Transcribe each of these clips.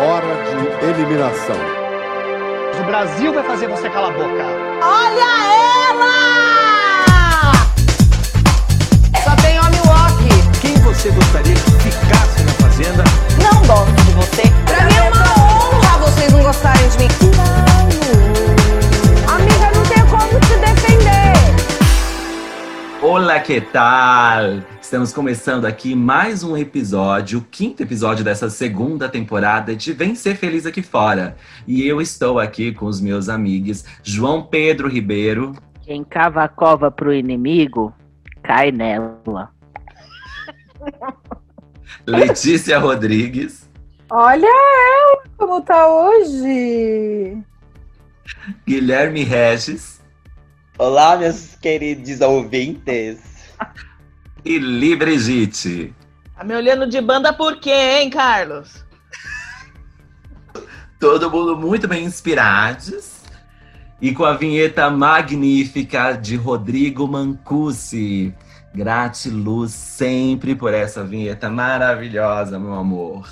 hora de eliminação. O Brasil vai fazer você calar a boca. Olha ela! Só tem homem walk. Quem você gostaria que ficasse na fazenda? Não gosto de você. Pra mim é uma honra vocês não gostarem de mim. Olá, que tal? Estamos começando aqui mais um episódio, o quinto episódio dessa segunda temporada de Vem Ser Feliz Aqui Fora. E eu estou aqui com os meus amigos João Pedro Ribeiro. Quem cava a cova pro inimigo, cai nela. Letícia Rodrigues. Olha ela como tá hoje. Guilherme Regis. Olá, meus queridos ouvintes. E Li Brigitte. Tá me olhando de banda por quê, hein, Carlos? Todo mundo muito bem inspirados. E com a vinheta magnífica de Rodrigo Mancusi. Gratiluz sempre por essa vinheta maravilhosa, meu amor.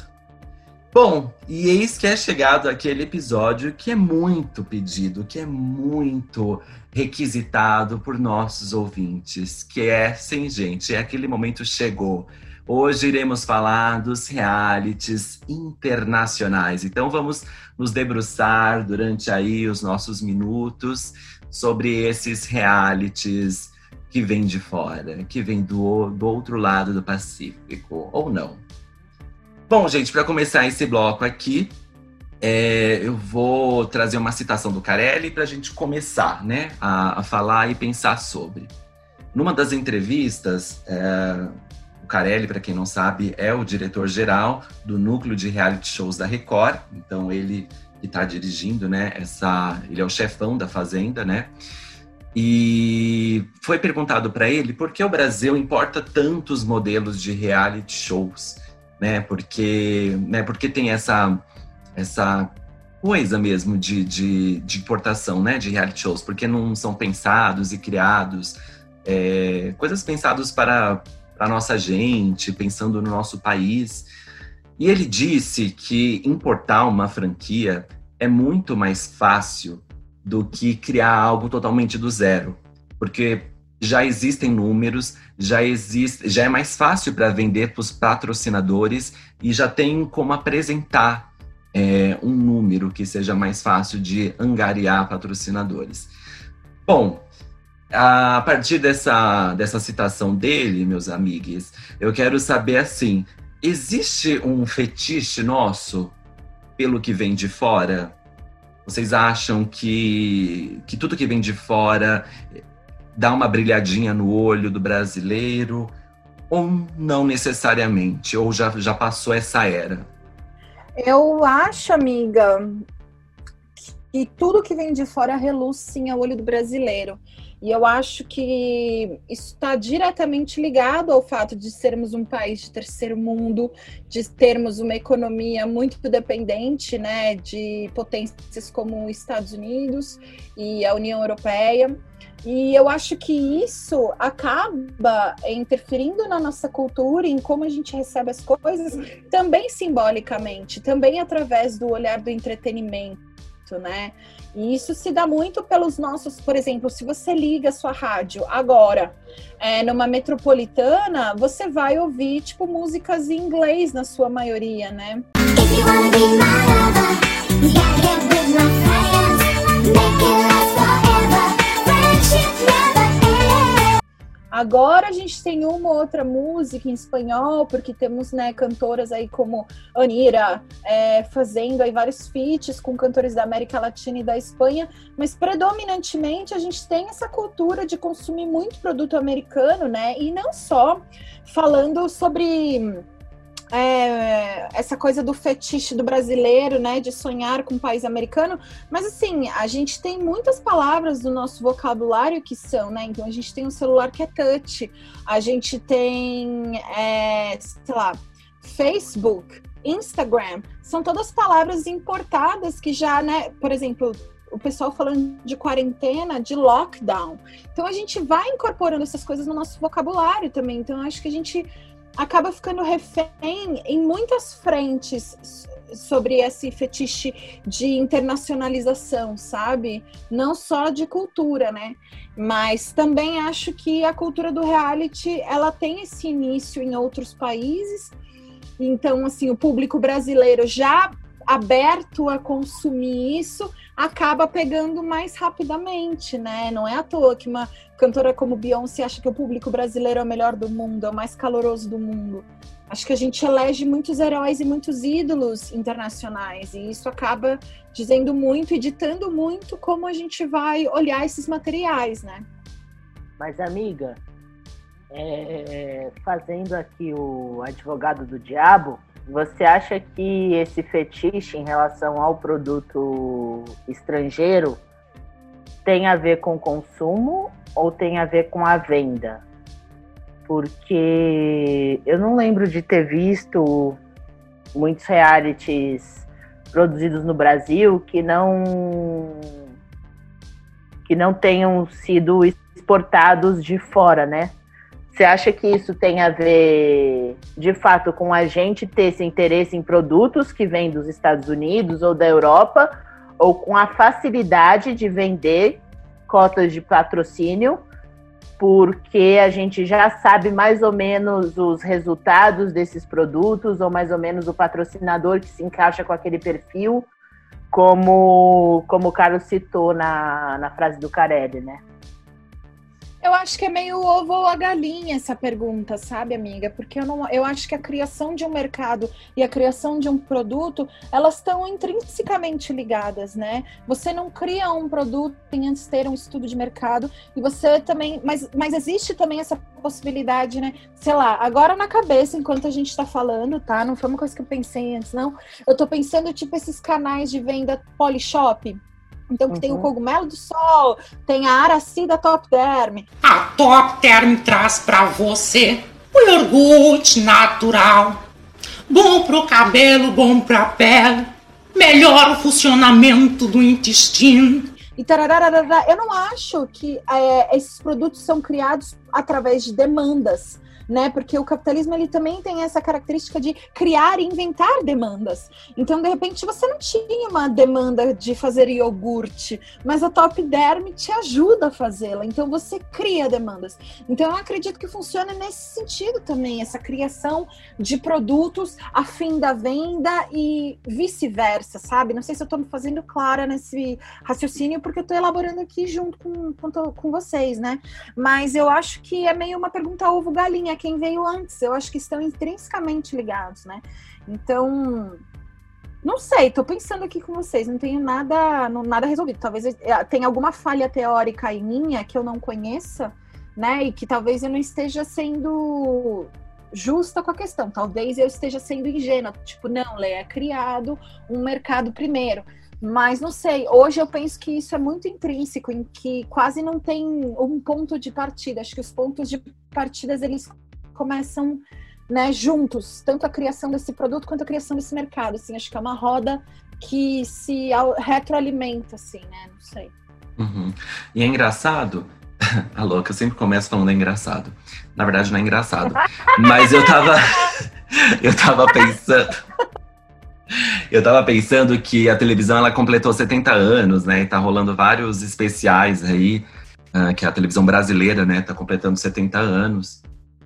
Bom, e eis que é chegado aquele episódio que é muito pedido, que é muito requisitado por nossos ouvintes, que é, sim, gente, é aquele momento chegou. Hoje iremos falar dos realities internacionais. Então vamos nos debruçar durante aí os nossos minutos sobre esses realities que vêm de fora, que vêm do, do outro lado do Pacífico, ou não. Bom, gente, para começar esse bloco aqui, é, eu vou trazer uma citação do Carelli para a gente começar né, a, a, falar e pensar sobre. Numa das entrevistas, é, o Carelli, para quem não sabe, é o diretor-geral do núcleo de reality shows da Record, então ele está dirigindo, né? Essa, ele é o chefão da Fazenda, né? E foi perguntado para ele por que o Brasil importa tantos modelos de reality shows né? Porque, né? Porque tem essa essa coisa mesmo de, de, de importação, né? De reality shows, porque não são pensados e criados é, coisas pensadas para a nossa gente, pensando no nosso país. E ele disse que importar uma franquia é muito mais fácil do que criar algo totalmente do zero, porque já existem números, já existe, já é mais fácil para vender para os patrocinadores e já tem como apresentar é, um número que seja mais fácil de angariar patrocinadores. Bom, a partir dessa, dessa citação dele, meus amigos, eu quero saber assim: existe um fetiche nosso pelo que vem de fora? Vocês acham que, que tudo que vem de fora dá uma brilhadinha no olho do brasileiro? Ou não necessariamente? Ou já, já passou essa era? Eu acho, amiga, que tudo que vem de fora reluz sim ao olho do brasileiro. E eu acho que isso está diretamente ligado ao fato de sermos um país de terceiro mundo, de termos uma economia muito dependente né, de potências como os Estados Unidos e a União Europeia. E eu acho que isso acaba interferindo na nossa cultura, em como a gente recebe as coisas, também simbolicamente, também através do olhar do entretenimento, né? E isso se dá muito pelos nossos, por exemplo, se você liga a sua rádio agora é, numa metropolitana, você vai ouvir tipo músicas em inglês na sua maioria, né? If you wanna be my lover, you gotta get Agora a gente tem uma outra música em espanhol, porque temos né, cantoras aí como Anira é, fazendo aí vários feats com cantores da América Latina e da Espanha, mas predominantemente a gente tem essa cultura de consumir muito produto americano, né? E não só falando sobre é, essa coisa do fetiche do brasileiro, né, de sonhar com um país americano, mas assim, a gente tem muitas palavras do nosso vocabulário que são, né, então a gente tem um celular que é touch, a gente tem, é, sei lá, Facebook, Instagram, são todas palavras importadas que já, né, por exemplo, o pessoal falando de quarentena, de lockdown. Então a gente vai incorporando essas coisas no nosso vocabulário também. Então acho que a gente acaba ficando refém em muitas frentes sobre esse fetiche de internacionalização, sabe? Não só de cultura, né? Mas também acho que a cultura do reality, ela tem esse início em outros países. Então, assim, o público brasileiro já aberto a consumir isso, acaba pegando mais rapidamente, né? Não é à toa que uma cantora como Beyoncé acha que o público brasileiro é o melhor do mundo, é o mais caloroso do mundo. Acho que a gente elege muitos heróis e muitos ídolos internacionais, e isso acaba dizendo muito e ditando muito como a gente vai olhar esses materiais, né? Mas, amiga, é, fazendo aqui o advogado do diabo, você acha que esse fetiche em relação ao produto estrangeiro tem a ver com consumo ou tem a ver com a venda? Porque eu não lembro de ter visto muitos realities produzidos no Brasil que não que não tenham sido exportados de fora, né? Você acha que isso tem a ver, de fato, com a gente ter esse interesse em produtos que vêm dos Estados Unidos ou da Europa, ou com a facilidade de vender cotas de patrocínio, porque a gente já sabe mais ou menos os resultados desses produtos, ou mais ou menos o patrocinador que se encaixa com aquele perfil, como, como o Carlos citou na, na frase do Carelli, né? Eu acho que é meio ovo ou a galinha essa pergunta, sabe, amiga? Porque eu, não, eu acho que a criação de um mercado e a criação de um produto, elas estão intrinsecamente ligadas, né? Você não cria um produto sem antes ter um estudo de mercado e você também. Mas, mas existe também essa possibilidade, né? Sei lá, agora na cabeça, enquanto a gente tá falando, tá? Não foi uma coisa que eu pensei antes, não. Eu tô pensando, tipo, esses canais de venda Polishop então, que uhum. tem o uhum. cogumelo do sol, tem a aracida top term. A top term traz para você o iogurte natural. Bom pro cabelo, bom pra pele. Melhora o funcionamento do intestino. E tarararara, eu não acho que é, esses produtos são criados através de demandas né? Porque o capitalismo ele também tem essa característica de criar e inventar demandas. Então, de repente, você não tinha uma demanda de fazer iogurte, mas a Top Derm te ajuda a fazê-la. Então, você cria demandas. Então, eu acredito que funciona nesse sentido também, essa criação de produtos a fim da venda e vice-versa, sabe? Não sei se eu estou me fazendo clara nesse raciocínio, porque eu estou elaborando aqui junto com, com, com vocês, né? Mas eu acho que é meio uma pergunta ovo-galinha quem veio antes. Eu acho que estão intrinsecamente ligados, né? Então, não sei, tô pensando aqui com vocês, não tenho nada, não, nada resolvido. Talvez é, tenha alguma falha teórica em minha que eu não conheça, né? E que talvez eu não esteja sendo justa com a questão. Talvez eu esteja sendo ingênua. Tipo, não, Lê, é criado um mercado primeiro. Mas não sei, hoje eu penso que isso é muito intrínseco, em que quase não tem um ponto de partida. Acho que os pontos de partidas eles começam né, juntos, tanto a criação desse produto quanto a criação desse mercado. Assim, acho que é uma roda que se retroalimenta, assim, né? Não sei. Uhum. E é engraçado. A louca, sempre começo falando é engraçado. Na verdade, não é engraçado. Mas eu tava. eu tava pensando. Eu tava pensando que a televisão ela completou 70 anos, né? E tá rolando vários especiais aí, uh, que a televisão brasileira, né, tá completando 70 anos.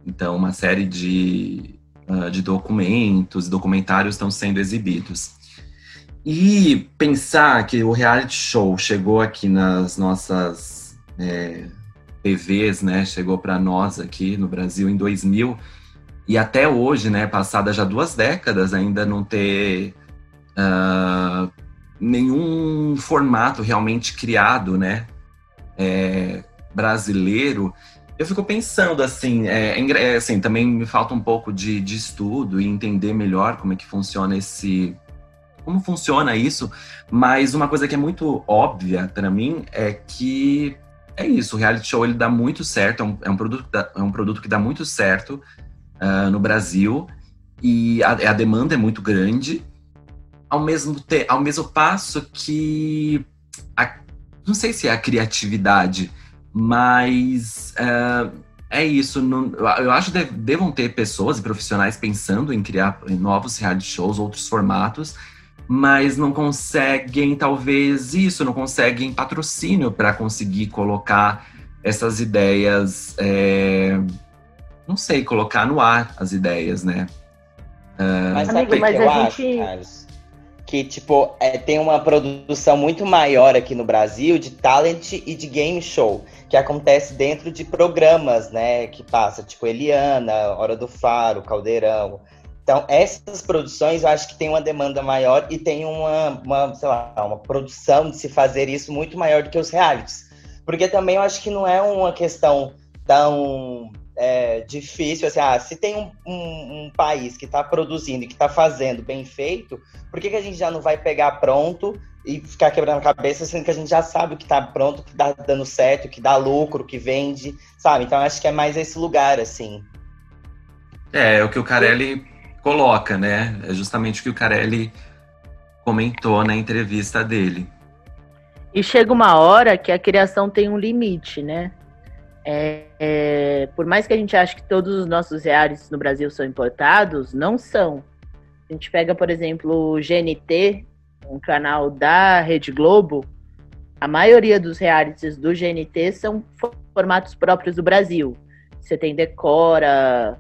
Então, uma série de, uh, de documentos, documentários estão sendo exibidos. E pensar que o reality show chegou aqui nas nossas é, TVs, né? Chegou para nós aqui no Brasil em 2000 e até hoje, né? Passada já duas décadas, ainda não ter uh, nenhum formato realmente criado, né? É, brasileiro eu fico pensando assim, é, é, assim, também me falta um pouco de, de estudo e entender melhor como é que funciona esse, como funciona isso, mas uma coisa que é muito óbvia para mim é que é isso, o reality show ele dá muito certo, é um, é um produto, é um produto que dá muito certo uh, no Brasil e a, a, demanda é muito grande, ao mesmo, te, ao mesmo passo que a, não sei se é a criatividade, mas uh, é isso. não- eu acho que devam ter pessoas e profissionais pensando em criar novos reality shows, outros formatos, mas não conseguem, talvez, isso, não conseguem patrocínio para conseguir colocar essas ideias. é, não sei, colocar no ar as ideias, né? Mas sabe o que mas eu a acho, gente- Carlos? Que, tipo, é, tem uma produção muito maior aqui no Brasil de talent e de game show, que acontece dentro de programas, né? Que passa, tipo, Eliana, Hora do Faro, Caldeirão. Então, essas produções eu acho que tem uma demanda maior e tem uma, uma, sei lá, uma produção de se fazer isso muito maior do que os realities. Porque também eu acho que não é uma questão tão é, difícil, assim, ah, se tem um, um- um país que está produzindo e que está fazendo bem feito, por que, que a gente já não vai pegar pronto e ficar quebrando a cabeça, sendo que a gente já sabe o que está pronto, que tá dando certo, que dá lucro, que vende, sabe? Então acho que é mais esse lugar, assim. É, é o que o Carelli coloca, né? É justamente o que o Carelli comentou na entrevista dele. E chega uma hora que a criação tem um limite, né? É, é, por mais que a gente ache que todos os nossos realities no Brasil são importados, não são. A gente pega, por exemplo, o GNT, um canal da Rede Globo, a maioria dos realities do GNT são fo- formatos próprios do Brasil. Você tem Decora,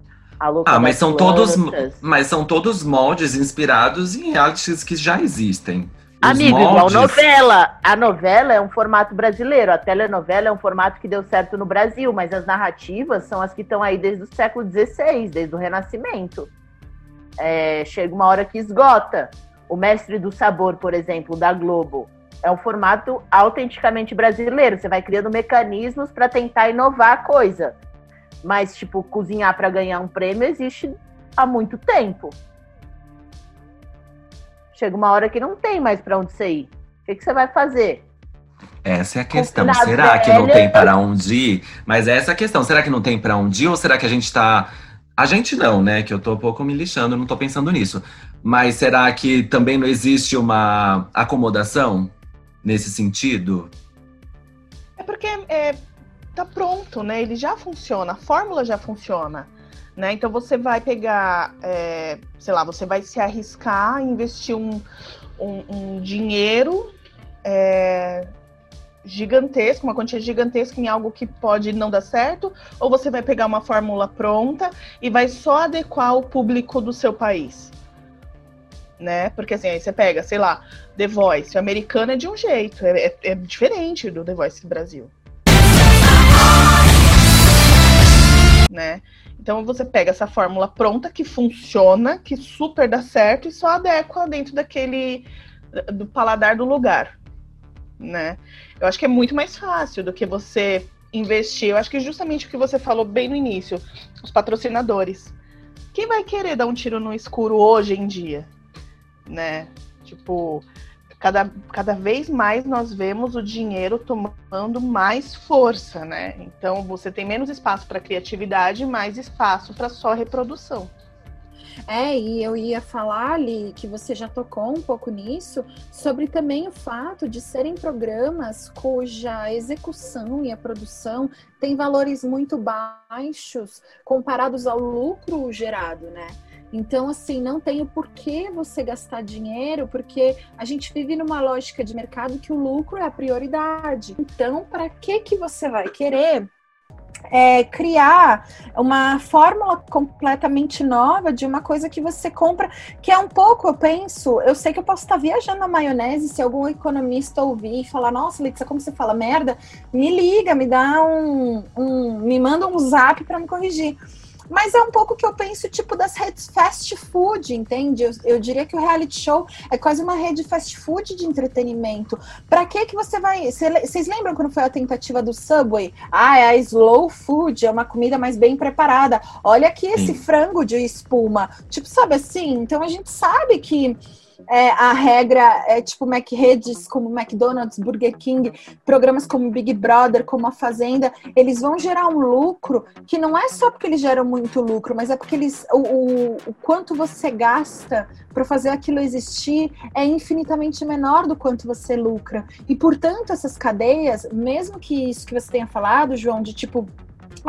Ah, mas são todos, mas são todos moldes inspirados em realities que já existem. Amigo, igual novela. A novela é um formato brasileiro, a telenovela é um formato que deu certo no Brasil, mas as narrativas são as que estão aí desde o século XVI, desde o Renascimento. É, chega uma hora que esgota. O Mestre do Sabor, por exemplo, da Globo, é um formato autenticamente brasileiro. Você vai criando mecanismos para tentar inovar a coisa. Mas, tipo, cozinhar para ganhar um prêmio existe há muito tempo. Chega uma hora que não tem mais para onde você ir. O que, que você vai fazer? Essa é a questão. Confina Será que não tem para onde ir? Mas essa é a questão. Será que não tem para onde ir? Ou será que a gente tá. A gente não, né? Que eu tô um pouco me lixando, não tô pensando nisso. Mas será que também não existe uma acomodação nesse sentido? É porque é, tá pronto, né? Ele já funciona, a fórmula já funciona. Né? Então você vai pegar, é, sei lá, você vai se arriscar, investir um, um, um dinheiro é, gigantesco, uma quantia gigantesca em algo que pode não dar certo, ou você vai pegar uma fórmula pronta e vai só adequar o público do seu país. Né? Porque assim, aí você pega, sei lá, The Voice, o americano é de um jeito, é, é- é diferente do The Voice Brasil. Né? Então você pega essa fórmula pronta que funciona, que super dá certo e só adequa dentro daquele do paladar do lugar, né? Eu acho que é muito mais fácil do que você investir. Eu acho que justamente o que você falou bem no início, os patrocinadores. Quem vai querer dar um tiro no escuro hoje em dia, né? Tipo, cada, cada vez mais nós vemos o dinheiro tomando mais força, né? Então você tem menos espaço para criatividade, mais espaço para só reprodução. É, e eu ia falar ali que você já tocou um pouco nisso, sobre também o fato de serem programas cuja execução e a produção tem valores muito baixos comparados ao lucro gerado, né? Então, assim, não tem o porquê você gastar dinheiro, porque a gente vive numa lógica de mercado que o lucro é a prioridade. Então, para que que você vai querer é, criar uma fórmula completamente nova de uma coisa que você compra, que é um pouco, eu penso, eu sei que eu posso estar viajando na maionese, se algum economista ouvir e falar, nossa, Letícia, como você fala merda, me liga, me dá um, um me manda um zap para me corrigir. Mas é um pouco que eu penso, tipo, das redes fast food, entende? Eu, eu diria que o reality show é quase uma rede fast food de entretenimento. Pra que que você vai... Vocês lembram quando foi a tentativa do Subway? Ah, é a slow food, é uma comida mais bem preparada. Olha aqui esse Sim. frango de espuma. Tipo, sabe assim? Então a gente sabe que é, a regra é tipo McRedes, como McDonald's, Burger King, programas como Big Brother, como A Fazenda, eles vão gerar um lucro que não é só porque eles geram muito lucro, mas é porque eles o, o, o quanto você gasta para fazer aquilo existir é infinitamente menor do quanto você lucra. E portanto, essas cadeias, mesmo que isso que você tenha falado, João, de tipo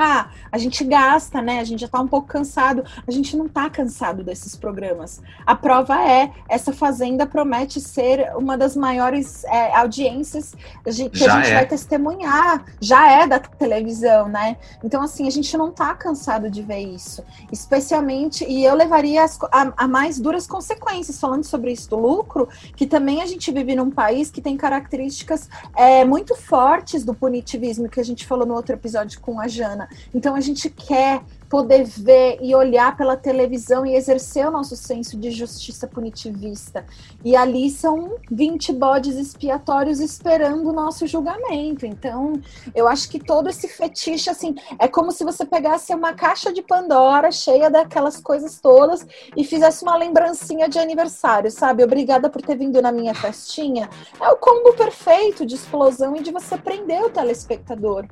ah, a gente gasta, né? A gente já tá um pouco cansado. A gente não tá cansado desses programas. A prova é, essa Fazenda promete ser uma das maiores é, audiências que já a gente é. vai testemunhar. Já é da televisão, né? Então, assim, a gente não tá cansado de ver isso. Especialmente, e eu levaria as, a, a mais duras consequências, falando sobre isso do lucro, que também a gente vive num país que tem características é, muito fortes do punitivismo, que a gente falou no outro episódio com a Jana. Então a gente quer poder ver e olhar pela televisão e exercer o nosso senso de justiça punitivista. E ali são 20 bodes expiatórios esperando o nosso julgamento. Então, eu acho que todo esse fetiche, assim, é como se você pegasse uma caixa de Pandora cheia daquelas coisas todas e fizesse uma lembrancinha de aniversário, sabe? Obrigada por ter vindo na minha festinha. É o combo perfeito de explosão e de você prender o telespectador.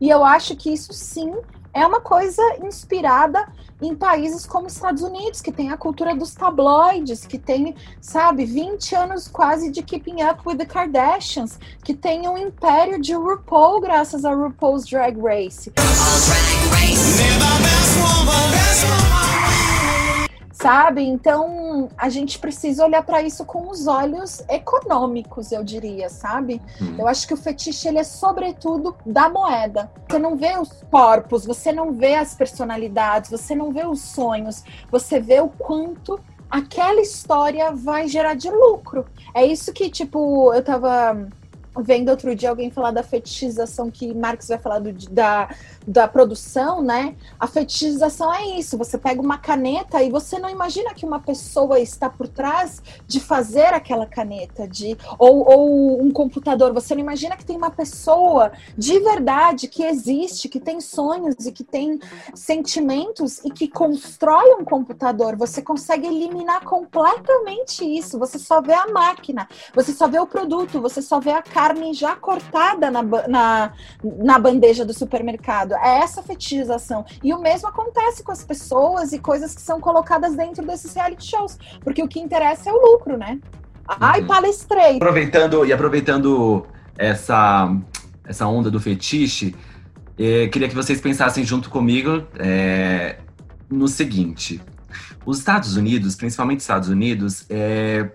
E eu acho que isso sim é uma coisa inspirada em países como os Estados Unidos, que tem a cultura dos tabloides, que tem, sabe, 20 anos quase de Keeping Up with the Kardashians, que tem um império de RuPaul graças a RuPaul's Drag Race. Drag race sabe? Então a gente precisa olhar para isso com os olhos econômicos, eu diria, sabe? Hum. Eu acho que o fetiche ele é sobretudo da moeda. Você não vê os corpos, você não vê as personalidades, você não vê os sonhos, você vê o quanto aquela história vai gerar de lucro. É isso que, tipo, eu tava vendo outro dia alguém falar da fetichização que Marx vai falar do, da, da produção, né? A fetichização é isso. Você pega uma caneta e você não imagina que uma pessoa está por trás de fazer aquela caneta, de ou, ou um computador. Você não imagina que tem uma pessoa de verdade que existe, que tem sonhos e que tem sentimentos e que constrói um computador. Você consegue eliminar completamente isso. Você só vê a máquina, você só vê o produto, você só vê a carne já cortada na, na, na bandeja do supermercado é essa fetichização. E o mesmo acontece com as pessoas e coisas que são colocadas dentro desses reality shows, porque o que interessa é o lucro, né? Ai, uhum. palestrei. Aproveitando e aproveitando essa essa onda do fetiche, eh, queria que vocês pensassem junto comigo eh, no seguinte: os Estados Unidos, principalmente os Estados Unidos, eh,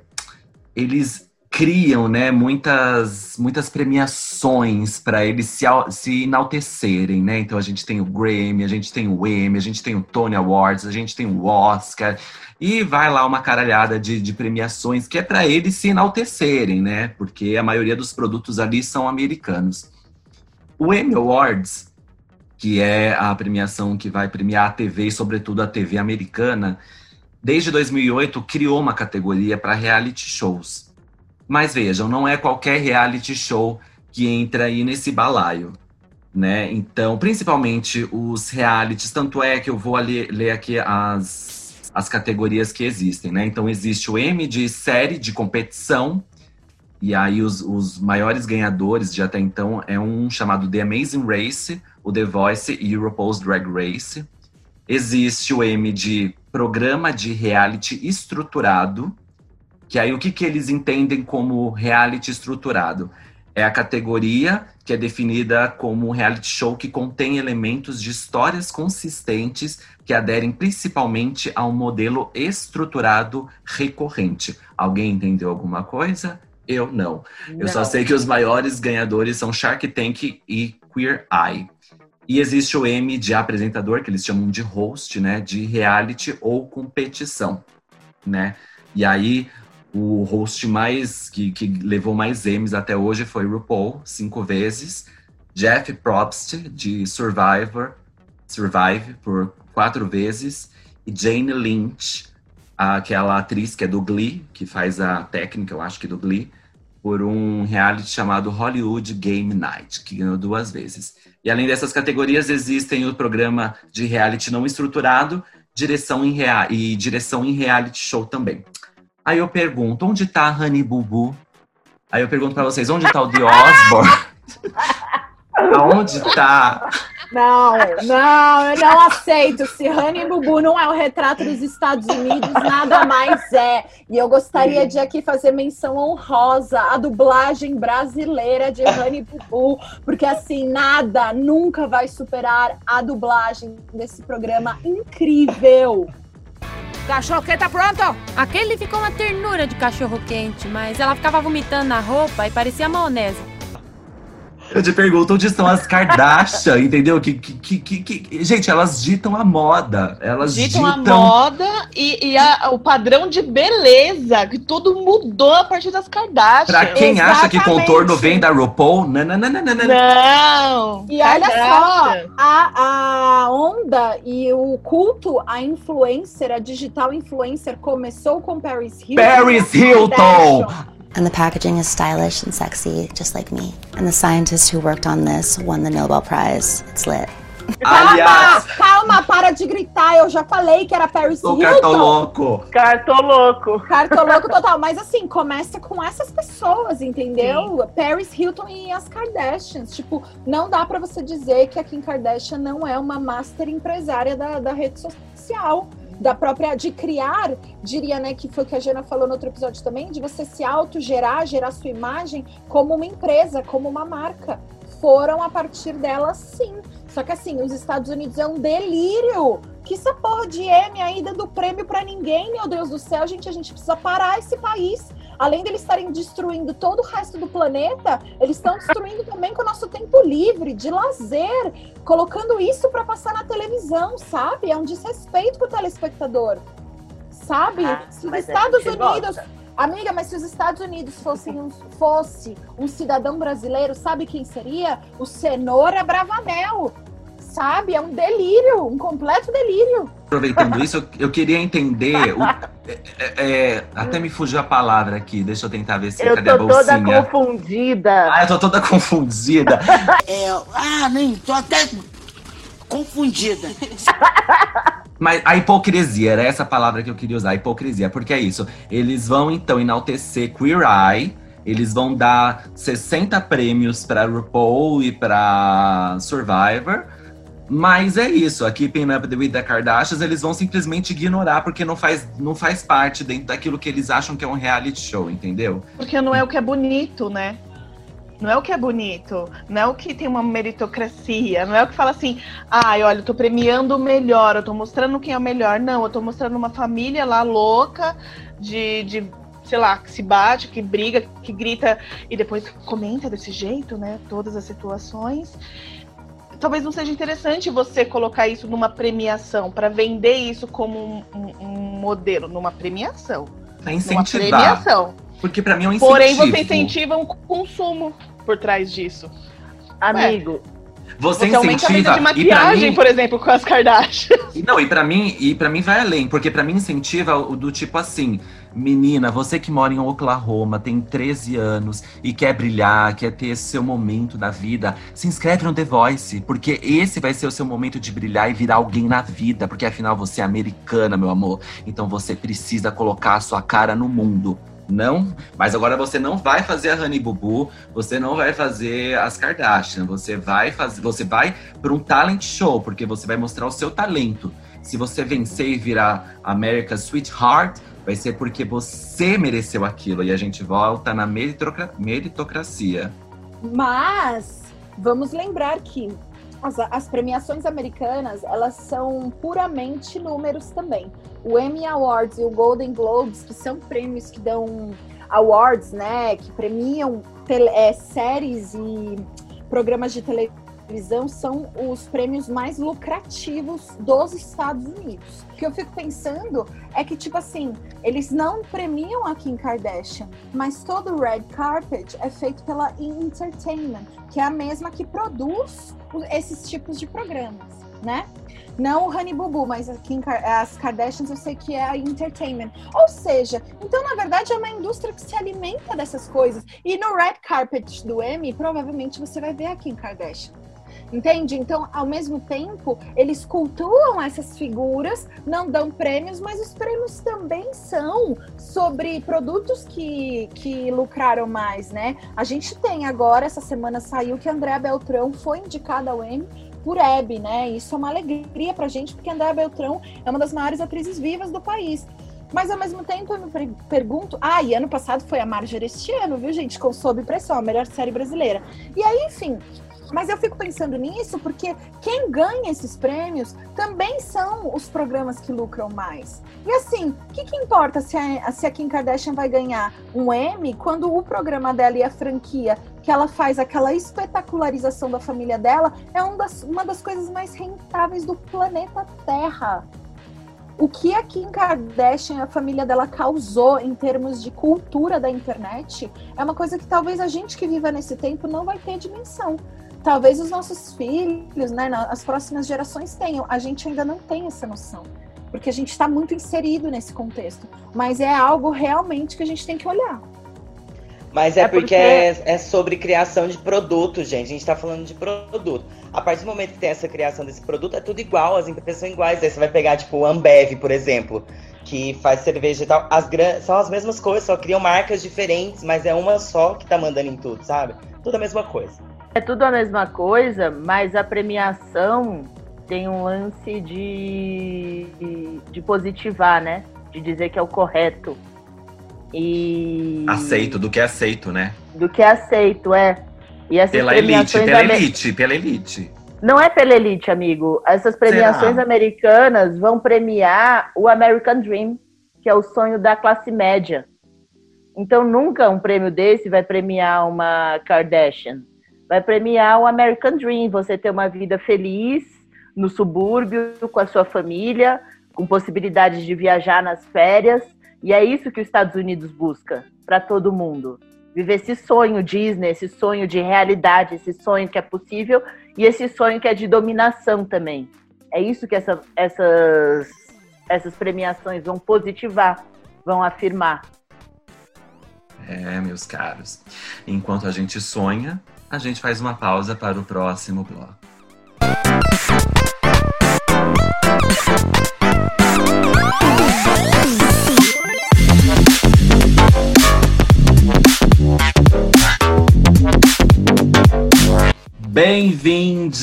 eles criam né, muitas, muitas premiações para eles se, se enaltecerem, né? Então a gente tem o Grammy, a gente tem o Emmy, a gente tem o Tony Awards, a gente tem o Oscar e vai lá uma caralhada de, de premiações que é para eles se enaltecerem, né? Porque a maioria dos produtos ali são americanos. O Emmy Awards, que é a premiação que vai premiar a TV e sobretudo a TV americana, desde 2008 criou uma categoria para reality shows mas vejam, não é qualquer reality show que entra aí nesse balaio. Né? Então, principalmente os realities, tanto é que eu vou ali, ler aqui as, as categorias que existem, né? Então, existe o M de série de competição, e aí os, os maiores ganhadores de até então é um chamado The Amazing Race, o The Voice e RuPaul's Drag Race. Existe o M de programa de reality estruturado, que aí o que, que eles entendem como reality estruturado? É a categoria que é definida como um reality show que contém elementos de histórias consistentes que aderem principalmente a um modelo estruturado recorrente. Alguém entendeu alguma coisa? Eu não. não. Eu só sei que os maiores ganhadores são Shark Tank e Queer Eye. E existe o M de apresentador, que eles chamam de host, né? De reality ou competição, né? E aí o host mais que, que levou mais Emmys até hoje foi RuPaul, cinco vezes. Jeff Probst, de Survivor, Survive, por quatro vezes. E Jane Lynch, aquela atriz que é do Glee, que faz a técnica, eu acho que do Glee, por um reality chamado Hollywood Game Night, que ganhou duas vezes. E além dessas categorias, existem o programa de reality não estruturado, direção em rea e direção em reality show também. Aí eu pergunto, onde tá a Honey Bubu? Aí eu pergunto para vocês, onde tá o The Osborne? Aonde tá Não, não, eu não aceito. Se Honey Bubu não é o retrato dos Estados Unidos, nada mais é. E eu gostaria de aqui fazer menção honrosa à dublagem brasileira de Honey Bubu, porque assim, nada nunca vai superar a dublagem desse programa incrível. Cachorro quente tá pronto? Aquele ficou uma ternura de cachorro quente, mas ela ficava vomitando na roupa e parecia maionese. Eu te pergunto onde estão as Kardashian, entendeu? Que, que, que, que, gente, elas ditam a moda. Elas ditam, ditam... a moda e, e a, o padrão de beleza, que tudo mudou a partir das Kardashian. Pra quem Exatamente. acha que contorno vem da RuPaul, não, não, não, não, não. Não! E olha só, a, a onda e o culto à influencer, a digital influencer, começou com Paris Hilton. Paris Hilton! And the packaging is stylish and sexy, just like me. And the scientist who worked on this won the Nobel Prize. It's lit. Calma, calma, para de gritar. Eu já falei que era Paris o Hilton. Cartoloco. Cartoloco. Cartoloco total. Mas assim, começa com essas pessoas, entendeu? Sim. Paris Hilton e as Kardashians. Tipo, não dá para você dizer que a Kim Kardashian não é uma master empresária da, da rede social da própria de criar, diria, né, que foi o que a Jana falou no outro episódio também, de você se autogerar, gerar sua imagem como uma empresa, como uma marca. Foram a partir dela, sim. Só que assim, os Estados Unidos é um delírio. Que essa porra de M aí dando prêmio para ninguém, meu Deus do céu, gente, a gente precisa parar esse país além de eles estarem destruindo todo o resto do planeta, eles estão destruindo também com o nosso tempo livre, de lazer, colocando isso para passar na televisão, sabe? É um desrespeito com o telespectador. Sabe? Ah, se os Estados Unidos. Gosta. Amiga, mas se os Estados Unidos fossem um, fosse um cidadão brasileiro, sabe quem seria? O Cenoura Bravanel sabe? É um delírio, um completo delírio. Aproveitando isso, eu, eu queria entender. O, é, é, é, até me fugiu a palavra aqui, deixa eu tentar ver se eu cadê a bolsinha. Eu tô toda confundida. Ah, eu tô toda confundida. É, ah, nem, tô até confundida. Mas a hipocrisia, era essa palavra que eu queria usar, hipocrisia, porque é isso. Eles vão então enaltecer Queer Eye, eles vão dar 60 prêmios para RuPaul e para Survivor mas é isso, a Keeping Up with the Kardashians, eles vão simplesmente ignorar porque não faz, não faz parte dentro daquilo que eles acham que é um reality show, entendeu? Porque não é o que é bonito, né? Não é o que é bonito, não é o que tem uma meritocracia, não é o que fala assim, ai, olha, eu tô premiando o melhor, eu tô mostrando quem é o melhor. Não, eu tô mostrando uma família lá louca, de, de sei lá, que se bate, que briga, que grita e depois comenta desse jeito, né? Todas as situações talvez não seja interessante você colocar isso numa premiação, para vender isso como um, um, um, modelo, numa premiação. Pra incentivar. Numa premiação. Porque para mim é um incentivo. Porém, você incentiva um consumo por trás disso. Amigo, você, você aumenta a venda de maquiagem, mim, por exemplo, com as Kardashians. Não, e para mim, e para mim vai além, porque para mim incentiva o do tipo assim, menina, você que mora em Oklahoma, tem 13 anos e quer brilhar, quer ter seu momento da vida, se inscreve no The Voice, porque esse vai ser o seu momento de brilhar e virar alguém na vida, porque afinal você é americana, meu amor. Então você precisa colocar a sua cara no mundo. Não, mas agora você não vai fazer a Honey Bubu, você não vai fazer as Kardashian, você vai fazer, você vai para um talent show, porque você vai mostrar o seu talento. Se você vencer e virar America's Sweetheart, vai ser porque você mereceu aquilo e a gente volta na meritocracia. Mas vamos lembrar que as, as, premiações americanas, elas são puramente números também o Emmy Awards e o Golden Globes, que são prêmios que dão awards, né, que premiam tele, é, séries e programas de televisão, são os prêmios mais lucrativos dos Estados Unidos. O que eu fico pensando é que, tipo assim, eles não premiam a Kim Kardashian, mas todo o red carpet é feito pela Entertainment, que é a mesma que produz esses tipos de programas, né? Não o Honey Bubu, mas aqui as Kardashians eu sei que é a entertainment. Ou seja, então na verdade é uma indústria que se alimenta dessas coisas. E no red carpet do Emmy, provavelmente você vai ver a Kim Kardashian. Entende? Então, ao mesmo tempo, eles cultuam essas figuras, não dão prêmios, mas os prêmios também são sobre produtos que, que lucraram mais, né? A gente tem agora, essa semana saiu que a Andréa Beltrão foi indicada ao Emmy por Hebe, né? Isso é uma alegria pra gente, porque Andréa Beltrão é uma das maiores atrizes vivas do país. Mas ao mesmo tempo eu me pergunto. Ah, e ano passado foi a Marjorie este ano, viu, gente? Com Sob Pressão, a melhor série brasileira. E aí, enfim. Mas eu fico pensando nisso porque quem ganha esses prêmios também são os programas que lucram mais. E assim, o que, que, importa se a, se a Kim Kardashian vai ganhar um Emmy quando o programa dela e a franquia que ela faz, aquela espetacularização da família dela, é um das, uma das coisas mais rentáveis do planeta Terra o que a Kim Kardashian e a família dela causou em termos de cultura da internet é uma coisa que talvez a gente que viva nesse tempo não vai ter dimensão. Talvez os nossos filhos, né, as próximas gerações tenham. A gente ainda não tem essa noção, porque a gente está muito inserido nesse contexto. Mas é algo realmente que a gente tem que olhar. Mas é, é porque, porque... É, é, sobre criação de produto, gente. A gente tá falando de produto. A partir do momento que tem essa criação desse produto, é tudo igual, as empresas são iguais. Aí você vai pegar, tipo, o Ambev, por exemplo, que faz cerveja e tal. As gran... São as mesmas coisas, só criam marcas diferentes, mas é uma só que tá mandando em tudo, sabe? Tudo a mesma coisa. É tudo a mesma coisa, mas a premiação tem um lance de, de positivar, né? De dizer que é o correto. E. Aceito, do que é aceito, né? Do que é aceito, é. E essas pela elite, pela elite, pela elite. Não é pela elite, amigo. Essas premiações Será? americanas vão premiar o American Dream, que é o sonho da classe média. Então nunca um prêmio desse vai premiar uma Kardashian. Vai premiar o American Dream, você ter uma vida feliz no subúrbio, com a sua família, com possibilidades de viajar nas férias e é isso que os Estados Unidos busca para todo mundo. Viver esse sonho Disney, esse sonho de realidade, esse sonho que é possível e esse sonho que é de dominação também. É isso que essa, essas, essas premiações vão positivar, vão afirmar. É, meus caros. Enquanto a gente sonha, a gente faz uma pausa para o próximo bloco. Bem-vindos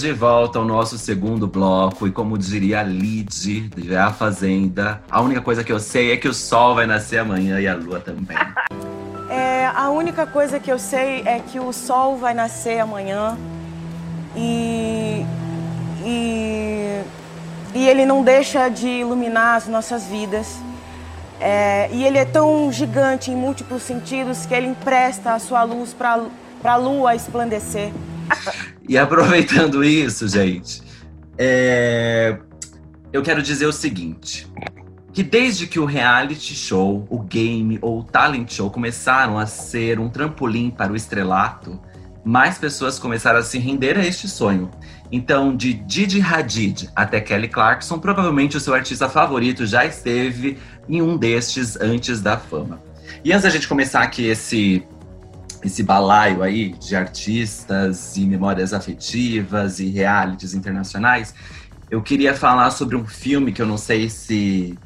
de volta ao nosso segundo bloco. E como diria a Lid de A Fazenda, a única coisa que eu sei é que o sol vai nascer amanhã e a lua também. É, a única coisa que eu sei é que o sol vai nascer amanhã e, e, e ele não deixa de iluminar as nossas vidas. É, e ele é tão gigante em múltiplos sentidos que ele empresta a sua luz para a lua esplandecer. e aproveitando isso, gente, é... eu quero dizer o seguinte: que desde que o reality show, o game ou o talent show começaram a ser um trampolim para o estrelato, mais pessoas começaram a se render a este sonho. Então, de Didi Hadid até Kelly Clarkson, provavelmente o seu artista favorito já esteve em um destes antes da fama. E antes da gente começar aqui esse esse balaio aí de artistas e memórias afetivas e realities internacionais, eu queria falar sobre um filme que eu não sei se,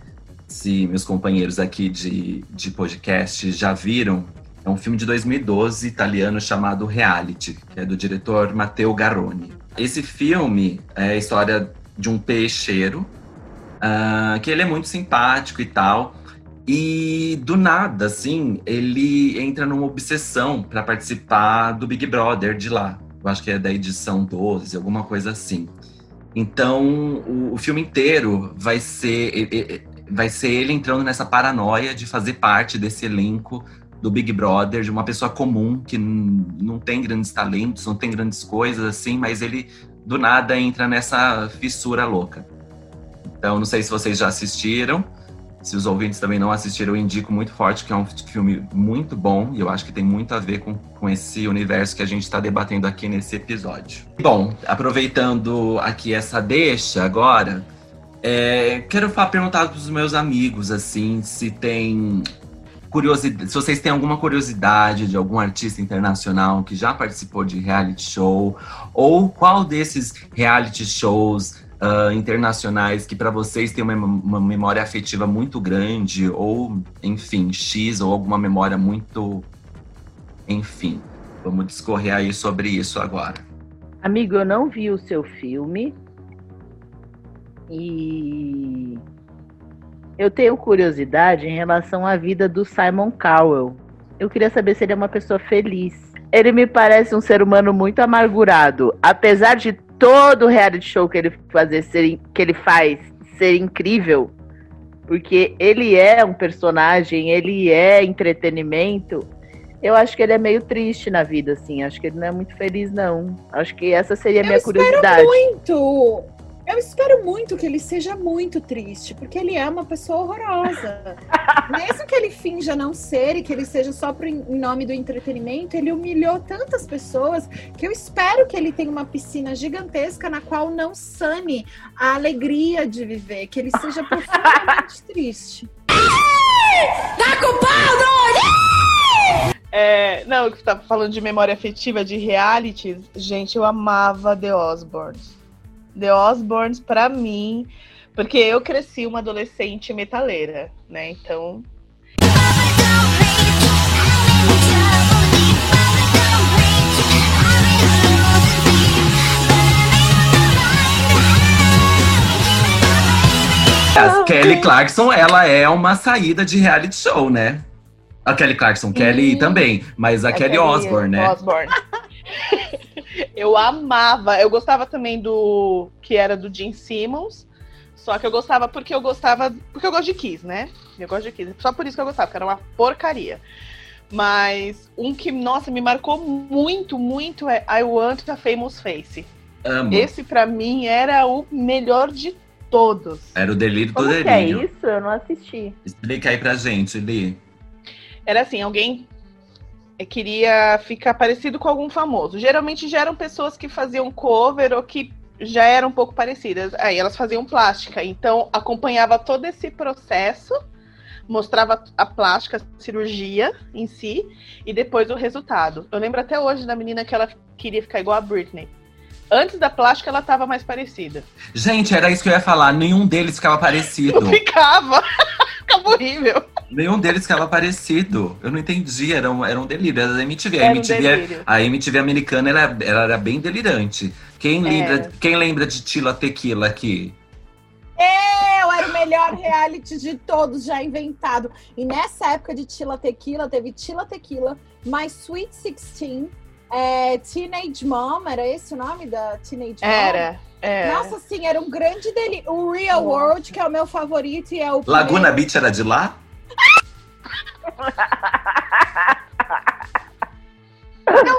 se meus companheiros aqui de, de podcast já viram. É um filme de 2012 italiano chamado Reality, que é do diretor Matteo Garrone. Esse filme é a história de um peixeiro, uh, que ele é muito simpático e tal, e do nada, assim, ele entra numa obsessão para participar do Big Brother de lá. Eu acho que é da edição 12, alguma coisa assim. Então, o, o filme inteiro vai ser, vai ser ele entrando nessa paranoia de fazer parte desse elenco do Big Brother, de uma pessoa comum que não tem grandes talentos, não tem grandes coisas assim, mas ele do nada entra nessa fissura louca. Então, não sei se vocês já assistiram. Se os ouvintes também não assistiram, eu indico muito forte, que é um filme muito bom e eu acho que tem muito a ver com, com esse universo que a gente está debatendo aqui nesse episódio. Bom, aproveitando aqui essa deixa agora, é, quero perguntar para os meus amigos, assim, se tem curiosidade, se vocês têm alguma curiosidade de algum artista internacional que já participou de reality show, ou qual desses reality shows uh, internacionais que para vocês têm uma, uma, memória afetiva muito grande, ou, enfim, X, ou alguma memória muito. Enfim, vamos discorrer aí sobre isso agora. Amigo, eu não vi o seu filme. E eu tenho curiosidade em relação à vida do Simon Cowell. Eu queria saber se ele é uma pessoa feliz. Ele me parece um ser humano muito amargurado. Apesar de todo o reality show que ele, fazer ser, que ele faz ser incrível, porque ele é um personagem, ele é entretenimento. Eu acho que ele é meio triste na vida, assim. Acho que ele não é muito feliz, não. Acho que essa seria a minha eu curiosidade. Espero muito! Eu espero muito que ele seja muito triste, porque ele é uma pessoa horrorosa. Mesmo que ele finja não ser e que ele seja só por, em nome do entretenimento, ele humilhou tantas pessoas que eu espero que ele tenha uma piscina gigantesca na qual não sane a alegria de viver, que ele seja profundamente triste. Tá culpado! É, não, que tava falando de memória afetiva de realities, gente, eu amava The Osbournes. The Osbournes pra mim, porque eu cresci uma adolescente metaleira, né? Então, A Kelly Clarkson, ela é uma saída de reality show, né? A Kelly Clarkson, Kelly também, mas a, Kelly, Osbourne, né? Osbourne. eu amava, eu gostava também do que era do Gene Simmons. Só que eu gostava porque eu gostava. Porque eu gosto de Kiss, né? Eu gosto de Kiss. Só por isso que eu gostava, porque era uma porcaria. Mas um que, nossa, me marcou muito, muito é I Want a Famous Face. Amo. Esse, pra mim, era o melhor de todos. Era o delírio do Como que é delírio. isso? Eu não assisti. Explica aí pra gente, Li. Era assim, alguém queria ficar parecido com algum famoso. Geralmente já eram pessoas que faziam cover ou que já eram um pouco parecidas. Aí elas faziam plástica. Então acompanhava todo esse processo, mostrava a plástica, a cirurgia em si, e depois o resultado. Eu lembro até hoje da menina que ela queria ficar igual a Britney. Antes da plástica, ela tava mais parecida. Gente, era isso que eu ia falar. Nenhum deles ficava parecido. Não ficava. Ficava horrível. Nenhum deles ficava parecido. Eu não entendi. Era um, era um delírio. Era da MTV. A Era um MTV, delírio. a MTV americana era, ela era bem delirante. Quem É. lembra, quem lembra de Tila Tequila aqui? Eu era o melhor reality de todos já inventado. E nessa época de Tila Tequila, teve Tila Tequila, My Sweet Sixteen, é, Teenage Mom, era esse o nome da Teenage Mom? Era. Era. Nossa, sim, era um grande dele. O Real World, que é o meu favorito e é o Laguna Beach era de lá? Eu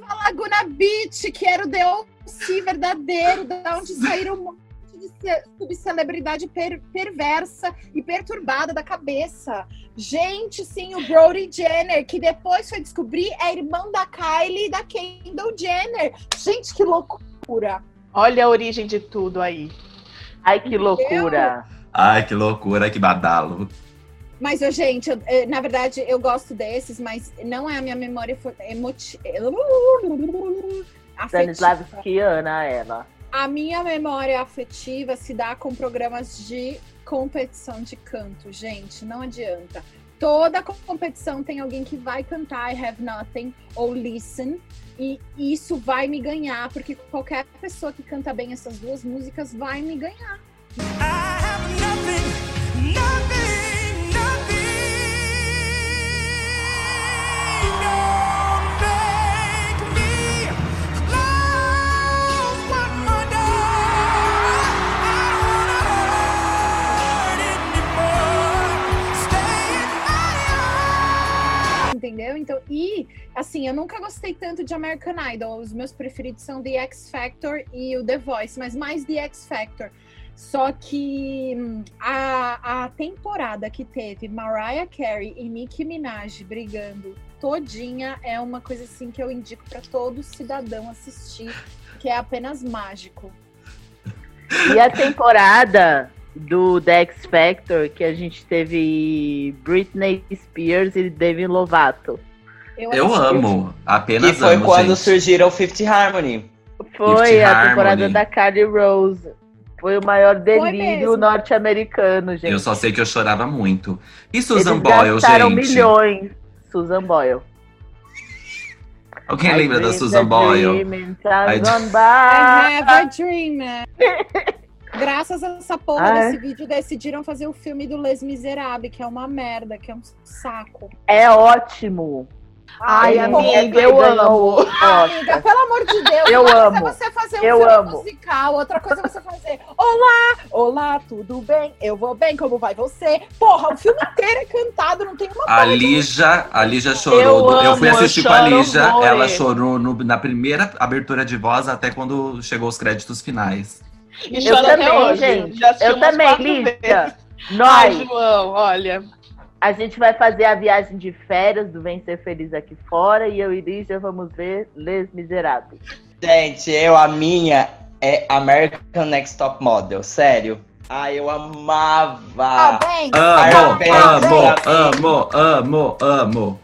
amava Laguna Beach, que era o DLC verdadeiro, da onde saíram um monte de ce- subcelebridade per- perversa e perturbada da cabeça. Gente, sim, o Brody Jenner, que depois foi descobrir é irmão da Kylie e da Kendall Jenner. Gente, que loucura! Olha a origem de tudo aí. Ai, que loucura. Ai, que loucura, que badalo. Mas, ô, gente, eu- eh, na verdade, eu gosto desses, mas não é a minha memória fo- emoti... afetiva. Stanislavskiana, ela. A minha memória afetiva se dá com programas de competição de canto, gente, não adianta. Toda competição tem alguém que vai cantar I Have Nothing ou Listen, e isso vai me ganhar, porque qualquer pessoa que canta bem essas duas músicas vai me ganhar. Entendeu? Eu nunca gostei tanto de American Idol. Os meus preferidos são The X Factor e o The Voice, mas mais The X Factor. Só que hum, a, a temporada que teve Mariah Carey e Nicki Minaj brigando todinha é uma coisa assim que eu indico para todo cidadão assistir, que é apenas mágico. E a temporada do The X Factor, que a gente teve Britney Spears e Demi Lovato. Eu amo. Apenas Que foi amo, quando gente. surgiram Fifth Harmony. Foi Fifth a temporada Harmony. da Carly Rose. Foi o maior delírio norte-americano, gente. Eu só sei que eu chorava muito. E Susan Eles Boyle, gente? milhões. Susan Boyle. Alguém I lembra da Susan Boyle? I- have a dream, né? Graças a essa porra Ai. desse vídeo, decidiram fazer o filme do Les Miserables, que é uma merda, que é um saco. É ótimo. Ai, amiga, ele eu amo. Amiga, pelo amor de Deus. Eu uma coisa amo. é você fazer um Eu filme amo. musical, outra coisa é você fazer Olá, olá, tudo bem? Eu vou bem, como vai você? Porra, o filme inteiro é cantado, não tem uma A Lígia, a Lígia chorou. Eu Eu, fui amo, assistir eu com a Lígia. Ela chorou no- na primeira abertura de voz até quando chegou os créditos finais. E Eu também, hoje. gente. Eu também, Lígia. Nós. Ai, João, olha. A gente vai fazer a viagem de férias do Vem Ser Feliz aqui fora e eu e Lígia vamos ver Les Miseráveis. Gente, eu, a minha é American Next Top Model, sério. Ai, eu amava. Ah, bem. Amo, Parabéns, amo, parabéns. amo, amo, amo.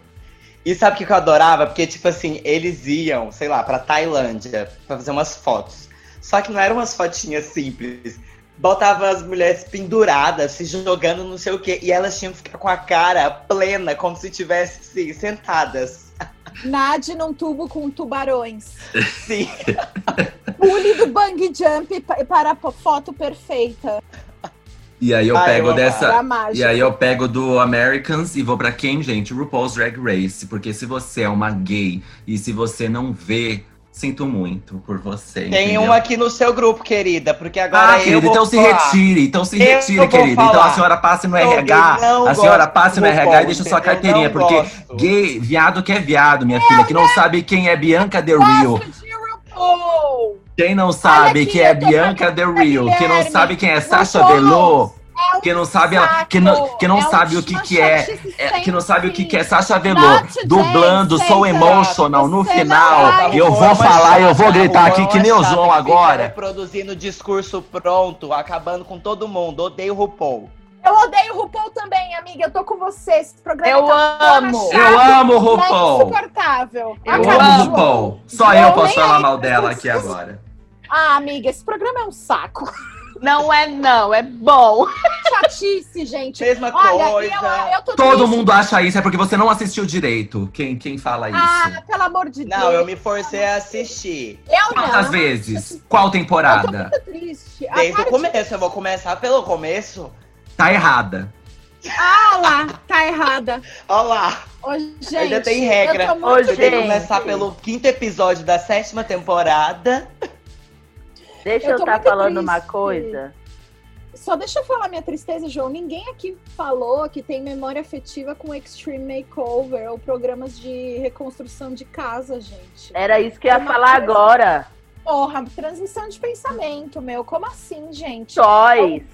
E sabe o que eu adorava? Porque, tipo assim, eles iam, sei lá, pra Tailândia pra fazer umas fotos. Só que não eram umas fotinhas simples. Botava as mulheres penduradas, se jogando não sei o quê. E elas tinham que ficar com a cara plena, como se tivessem, assim, sentadas. Nade num tubo com tubarões. Sim. Pule do bang jump pa- para a foto perfeita. E aí eu Ai, pego eu dessa. E aí eu pego do Americans e vou pra quem, gente? RuPaul's Drag Race. Porque se você é uma gay e se você não vê, sinto muito por você. Tem entendeu? uma aqui no seu grupo, querida, porque agora Ah, eu querida, então se falar. retire, então se Eu retire, querida. Então a senhora passe no Eu RH, a senhora gosto passe no RH RuPaul, e deixa sua carteirinha, porque gosto. gay, viado que é viado, minha filha, que não sabe quem é Bianca Del Rio. Quem não sabe aqui, quem é eu Bianca Del Rio, quem não sabe quem é Sasha Velour, é que não sabe, saco, que não, que não é sabe o que que é, é, que não sabe o que que é Sasha Velour, dublando Santa. Emotional no final. eu vou falar, eu vou gritar aqui que nem o João agora. Reproduzindo discurso pronto, acabando com todo mundo. Odeio o RuPaul. Eu odeio o RuPaul também, amiga. Eu tô com você. Esse programa Eu tá amo. chato, Eu amo o É RuPaul. insuportável. Eu Acaba, amo João. RuPaul. Só João, eu posso falar mal dela aqui agora. Ah, amiga, esse programa é um saco. Não é não, é bom. Chatice, gente. Mesma Olha, coisa. Eu, eu tô Todo triste. mundo acha isso, é porque você não assistiu direito. Quem, quem fala isso? Ah, pelo amor de Deus. Não, eu me forcei a assistir. Eu não. Quantas vezes? Qual temporada? Eu tô muito triste. A Desde o começo, eu vou começar pelo começo. Tá errada. Ah lá, tá errada. Olha lá. Ô, gente, Ainda tem regra. eu tô Ô, muito Você tem que começar pelo quinto episódio da sétima temporada. Deixa Eu estar muito falando uma triste. coisa. Só deixa eu falar minha tristeza, João. Ninguém aqui falou que tem memória afetiva com Extreme Makeover ou programas de reconstrução de casa, gente. Era isso que eu ia Uma falar agora. Porra, transmissão de pensamento, meu. Como assim, gente? Choice.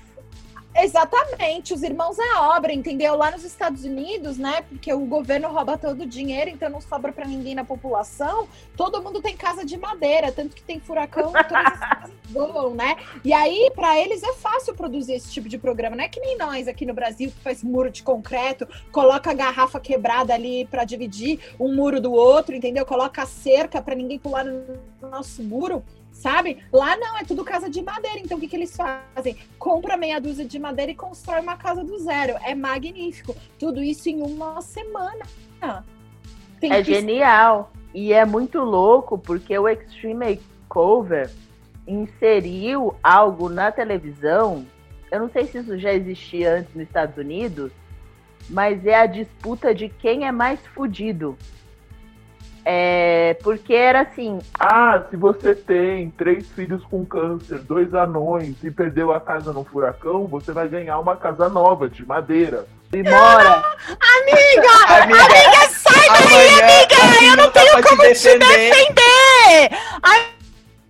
Exatamente, os irmãos é obra, entendeu? Lá nos Estados Unidos, né? Porque o governo rouba todo o dinheiro, então não sobra pra ninguém na população. Todo mundo tem casa de madeira, tanto que tem furacão, todas as casas voam, né? E aí, pra eles é fácil produzir esse tipo de programa. Não é que nem nós aqui no Brasil que faz muro de concreto, coloca a garrafa quebrada ali pra dividir um muro do outro, entendeu? Coloca a cerca pra ninguém pular no nosso muro. Sabe? Lá não, é tudo casa de madeira. Então o que, que eles fazem? Compra meia dúzia de madeira e constrói uma casa do zero. É magnífico. Tudo isso em uma semana. Tem É que- genial. E é muito louco porque o Extreme Makeover inseriu algo na televisão. Eu não sei se isso já existia antes nos Estados Unidos, mas é a disputa de quem é mais fudido. É, porque era assim, Ah, se você tem três filhos com câncer, dois anões e perdeu a casa no furacão, você vai ganhar uma casa nova de madeira. e mora. Amiga! Amiga, Amiga, sai daí, amiga! Eu não tenho te como te defender. defender! Ai,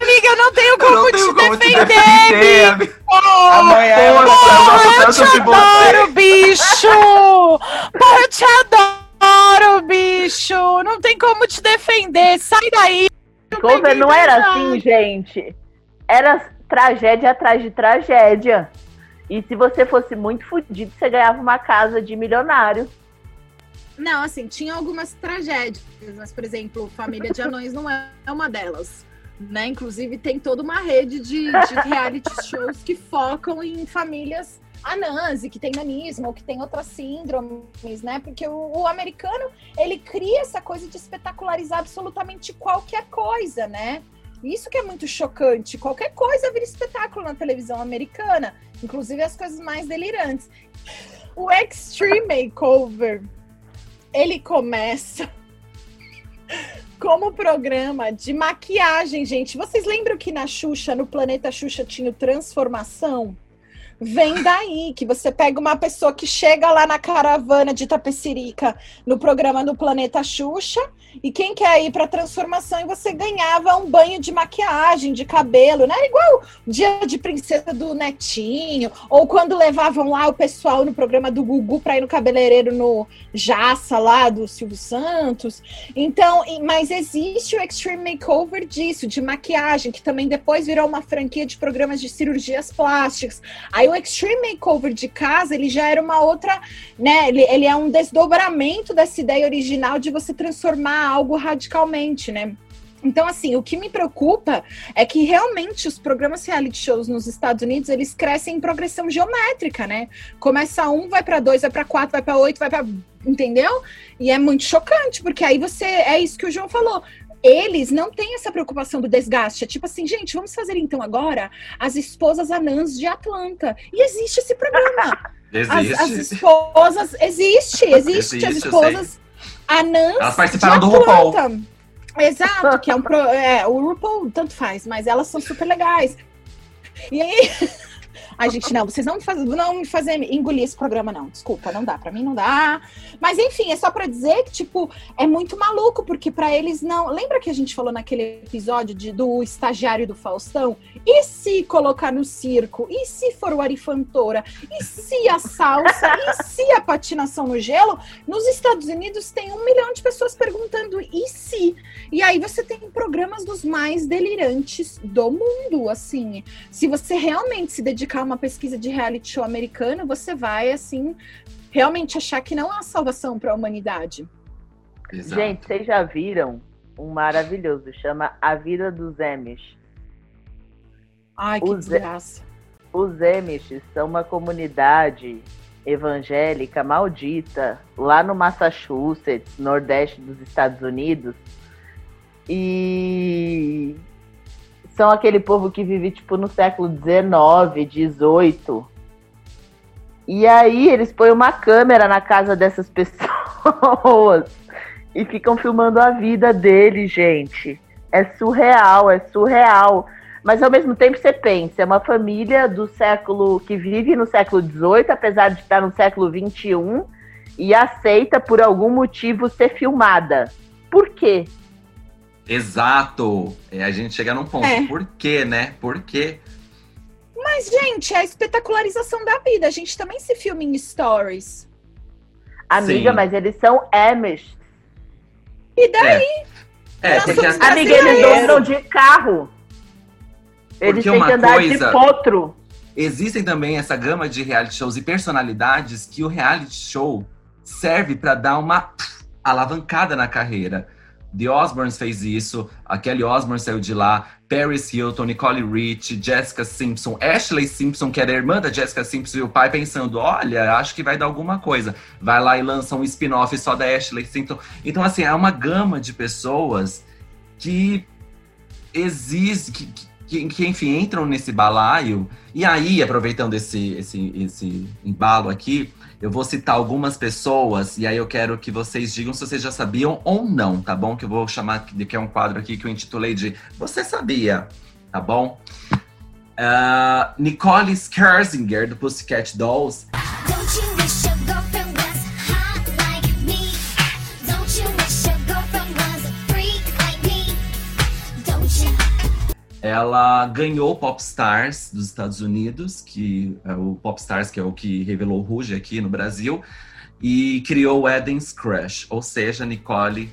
Amiga, eu não tenho como, não tenho te, como te defender, defender, amiga. Amanhã Poxa, eu eu te adoro, bicho! Porra, eu te adoro, bicho! Não tem como te defender, sai daí! Cover não era assim, gente. Era tragédia atrás de tragédia. E se você fosse muito fudido, você ganhava uma casa de milionário. Não, assim, tinha algumas tragédias, mas, por exemplo, Família de Anões não é uma delas. Né? Inclusive, tem toda uma rede de, de reality shows que focam em famílias anãs e que tem nanismo que tem outras síndromes, né? Porque o, o americano, ele cria essa coisa de espetacularizar absolutamente qualquer coisa, né? Isso que é muito chocante. Qualquer coisa vira espetáculo na televisão americana, inclusive as coisas mais delirantes. O Extreme Makeover, ele começa como programa de maquiagem, gente. Vocês lembram que na Xuxa, no Planeta Xuxa, tinha Transformação? Vem daí, que você pega uma pessoa que chega lá na caravana de Tapecirica, no programa do Planeta Xuxa, e quem quer ir para transformação e você ganhava um banho de maquiagem, de cabelo, né? Igual dia de princesa do Netinho, ou quando levavam lá o pessoal no programa do Gugu para ir no cabeleireiro no Jaça lá do Silvio Santos. Então, mas existe o Extreme Makeover disso, de maquiagem, que também depois virou uma franquia de programas de cirurgias plásticas. Aí o Extreme Makeover de casa, ele já era uma outra, né? Ele, ele é um desdobramento dessa ideia original de você transformar algo radicalmente, né? Então, assim, o que me preocupa é que realmente os programas reality shows nos Estados Unidos, eles crescem em progressão geométrica, né? Começa um, vai para dois, vai para quatro, vai para oito, vai para, entendeu? E é muito chocante, porque aí você, é isso que o João falou, eles não têm essa preocupação do desgaste. É tipo assim, gente, vamos fazer então agora as esposas anãs de Atlanta. E existe esse programa. Existe. As, as esposas. Existe, existe, Existe, as esposas anãs. Elas participaram de do RuPaul. Atlanta. Exato, que é um pro, é, o RuPaul tanto faz, mas elas são super legais. E aí, ai gente, não, vocês não me fazem, não me engolir esse programa não. Desculpa, não dá, Pra mim não dá. Mas enfim, é só pra dizer que tipo, é muito maluco porque pra eles não, lembra que a gente falou naquele episódio de, do estagiário do Faustão? E se colocar no circo? E se for o Arifantora? E se a salsa? e se a patinação no gelo? Nos Estados Unidos tem um milhão de pessoas perguntando e se? E aí você tem programas dos mais delirantes do mundo, assim. Se você realmente se dedicar a uma pesquisa de reality show americano, você vai, assim, realmente achar que não há salvação para a humanidade. Gente, vocês já viram um maravilhoso, chama A Vida dos Amish. Ai, que Os- desgraça. Os Amish são uma comunidade evangélica maldita lá no Massachusetts, nordeste dos Estados Unidos. E são aquele povo que vive tipo no século XIX, XVIII. E aí eles põem uma câmera na casa dessas pessoas e ficam filmando a vida deles, gente. É surreal, é surreal. Mas ao mesmo tempo você pensa, é uma família do século que vive no século XVIII, apesar de estar no século XXI, e aceita por algum motivo ser filmada. Por quê? Exato. É a gente chegar num ponto. É. Por quê, né? Por quê? Mas, gente, é a espetacularização da vida. A gente também se filma em stories. Amiga, Sim. mas eles são Amish. E daí? É, Nós porque as- Amiga, eles andam de carro. Eles Porque têm que andar coisa- de potro. Existem também essa gama de reality shows e personalidades que o reality show serve para dar uma alavancada na carreira. The Osbournes fez isso, a Kelly Osbourne saiu de lá, Paris Hilton, Nicole Rich, Jessica Simpson, Ashley Simpson, que era irmã da Jessica Simpson, e o pai pensando, olha, acho que vai dar alguma coisa. Vai lá e lança um spin-off só da Ashley Simpson. Então, assim, é uma gama de pessoas que existe, que, que, que, enfim, entram nesse balaio. E aí, aproveitando esse, esse, esse embalo aqui, eu vou citar algumas pessoas, e aí eu quero que vocês digam se vocês já sabiam ou não, tá bom? Que eu vou chamar de que é um quadro aqui que eu intitulei de Você Sabia, tá bom? Ah, Nicole Scherzinger, do Pussycat Dolls, Ela ganhou o Popstars dos Estados Unidos, que é o Popstars, que é o que revelou o Ruge aqui no Brasil, e criou o Eden's Crush, ou seja, Nicole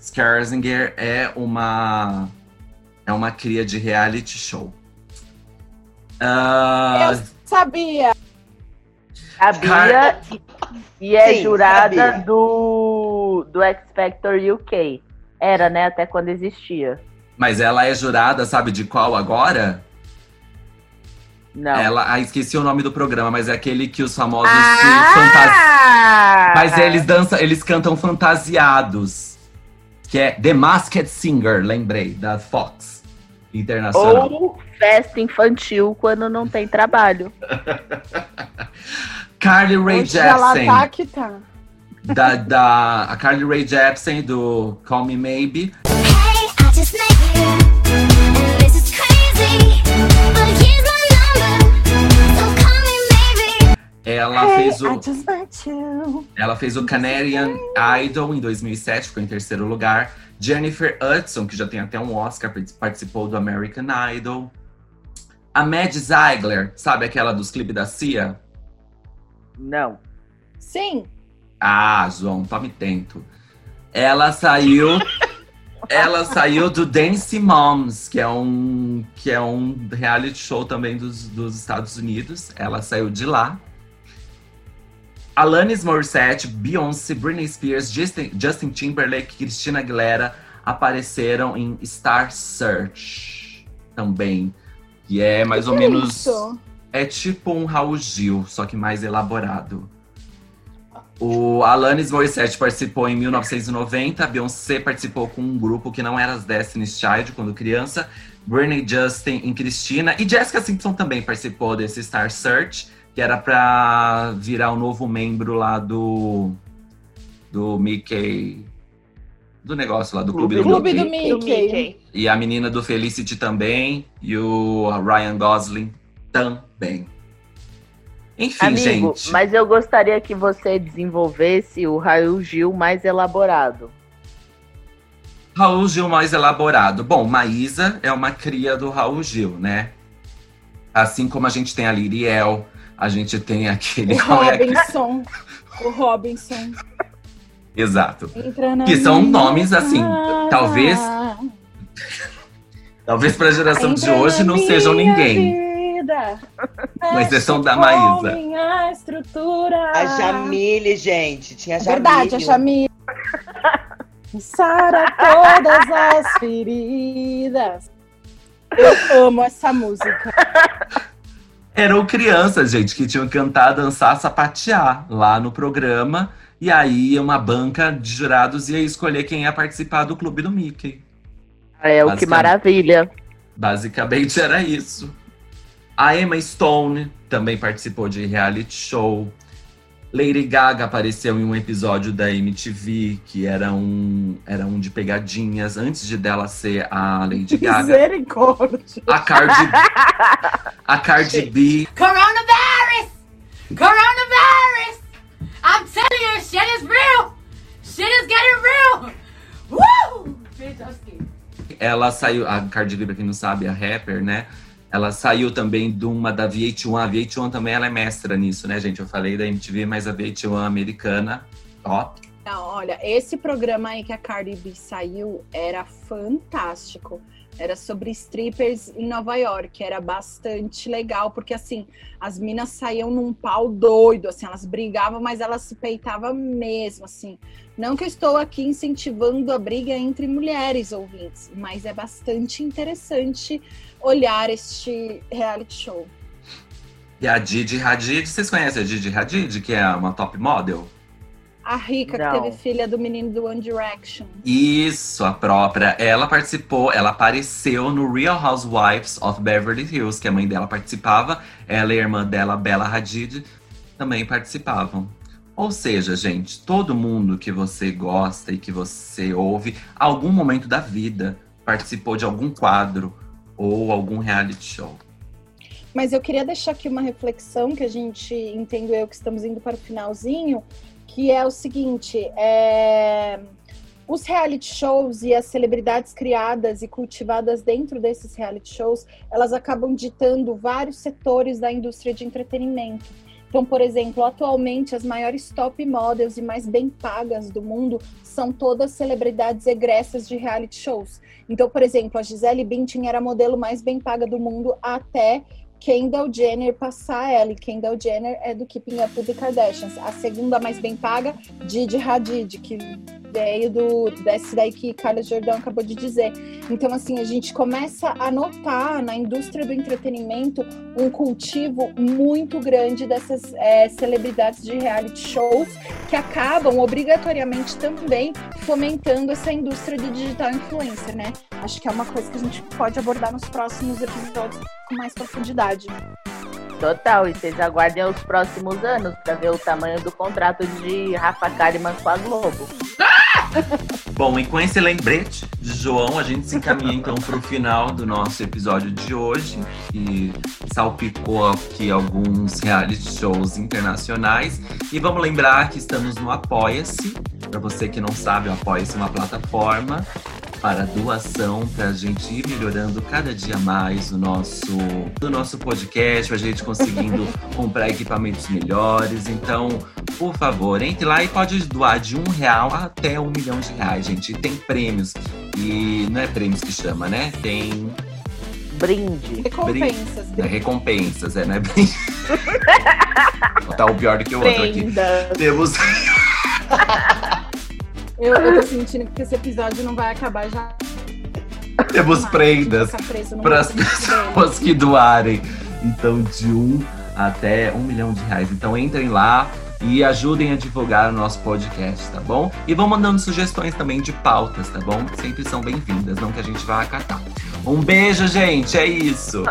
Scherzinger é uma é uma cria de reality show. Ah, Eu sabia. Sabia e, e é Sim, jurada sabia. do, do X Factor UK. Era, né? Até quando existia. Mas ela é jurada, sabe de qual agora? Não. Ela, ah, esqueci o nome do programa, mas é aquele que os famosos se Ah! fantasiam. Mas eles dançam, eles cantam fantasiados. Que é The Masked Singer, lembrei, da Fox Internacional. Ou festa infantil quando não tem trabalho. Carly Rae Hoje ela Jepsen. tá que tá. Da, da, a Carly Rae Jepsen do Call Me Maybe. I just met you, and this is crazy. But here's my number, so call me maybe. Ela fez o. I just met you. Ela fez o Canadian Idol em 2007, ficou em terceiro lugar. Jennifer Hudson, que já tem até um Oscar, participou do American Idol. A Mad Ziegler, sabe aquela dos clipes da Cia? Não. Sim. Ah, João, tome tento. Ela saiu. ela saiu do Dance Moms, que é um, que é um reality show também dos, dos Estados Unidos. Ela saiu de lá. Alanis Morissette, Beyoncé, Britney Spears, Justin, Justin Timberlake, Christina Aguilera apareceram em Star Search também. Que é mais ou que é menos. isso? É tipo um Raul Gil, só que mais elaborado. O Alanis Morissette participou em 1990, Beyoncé participou com um grupo que não era as Destiny's Child quando criança, Britney Justin em Cristina e Jessica Simpson também participou desse Star Search, que era pra virar o novo membro lá do do Mickey do negócio lá do Clube, do Clube Mickey. do Mickey. E a menina do Felicity também. E o Ryan Gosling também. Enfim, Amigo, gente. mas eu gostaria que você desenvolvesse o Raul Gil mais elaborado. Raul Gil mais elaborado. Bom, Maísa é uma cria do Raul Gil, né? Assim como a gente tem a Liriel, a gente tem aquele. O é Robinson. O Robinson. Exato. Que são nomes assim, talvez. Talvez pra geração de hoje não sejam ninguém. vida. Com exceção da Com Maísa. minha estrutura. A Jamile, gente. Tinha a É Jamile. verdade, a Jamile. Sara todas as feridas. Eu amo essa música. Eram crianças, gente, que tinham que cantar, dançar, sapatear lá no programa. E aí uma banca de jurados ia escolher quem ia participar do Clube do Mickey. É o que maravilha. Basicamente era isso. A Emma Stone também participou de reality show. Lady Gaga apareceu em um episódio da MTV, que era um, era um de pegadinhas, antes de dela ser a Lady Gaga. Misericórdia. A Cardi, a Cardi B Coronavirus! Coronavirus! I'm telling you, shit is real! Shit is getting real! Woo! Bitch, I'm scared. Ela saiu, a Cardi B, pra quem não sabe, a rapper, né? Ela saiu também de uma da VH1. A VH1 também ela é mestra nisso, né, gente? Eu falei da MTV, mas a VH1 americana, top. Não, olha, esse programa aí que a Cardi B saiu era fantástico. Era sobre strippers em Nova York. Era bastante legal, porque assim, as minas saíam num pau doido, assim, elas brigavam, mas elas se peitavam mesmo, assim. Não que eu estou aqui incentivando a briga entre mulheres ouvintes, mas é bastante interessante olhar este reality show. E a Didi Hadid, vocês conhecem a Didi Hadid, que é uma top model? A Rica, Não. que teve filha do menino do One Direction. Isso, a própria. Ela participou, ela apareceu no Real Housewives of Beverly Hills, que a mãe dela participava. Ela e a irmã dela, Bella Hadid, também participavam. Ou seja, gente, todo mundo que você gosta e que você ouve, algum momento da vida participou de algum quadro ou algum reality show. Mas eu queria deixar aqui uma reflexão que a gente entendo eu que estamos indo para o finalzinho, que é o seguinte: é, os reality shows e as celebridades criadas e cultivadas dentro desses reality shows, elas acabam ditando vários setores da indústria de entretenimento. Então, por exemplo, atualmente as maiores top models e mais bem pagas do mundo são todas celebridades egressas de reality shows. Então, por exemplo, a Gisele Bündchen era a modelo mais bem paga do mundo até Kendall Jenner passar ela. E Kendall Jenner é do Keeping Up with the Kardashians. A segunda mais bem paga, Didi Hadid, que veio do desse daí que Carla Jordão acabou de dizer. Então, assim, a gente começa a notar na indústria do entretenimento um cultivo muito grande dessas é, celebridades de reality shows que acabam obrigatoriamente também fomentando essa indústria do digital influencer, né? Acho que é uma coisa que a gente pode abordar nos próximos episódios com mais profundidade. Total, e vocês aguardem os próximos anos para ver o tamanho do contrato de Rafa Kalimann com a Globo. Bom, e com esse lembrete de João, a gente se encaminha então para o final do nosso episódio de hoje, que salpicou aqui alguns reality shows internacionais. E vamos lembrar que estamos no Apoia-se. Para você que não sabe, o Apoia-se é uma plataforma para doação, para a gente ir melhorando cada dia mais o nosso, o nosso podcast, a gente conseguindo comprar equipamentos melhores. Então, por favor, entre lá e pode doar de um real até um milhão de reais, gente. E tem prêmios. E não é prêmios que chama, né? Tem. Brinde. Recompensas. É, recompensas, é, não é brinde. tá o pior do que o outro aqui. Temos. Eu, eu tô sentindo que esse episódio não vai acabar já. Temos prendas preso no para as pessoas que doarem. Então, de um até um milhão de reais. Então, entrem lá e ajudem a divulgar o nosso podcast, tá bom? E vão mandando sugestões também de pautas, tá bom? Sempre são bem-vindas, não que a gente vai acatar. Um beijo, gente. É isso.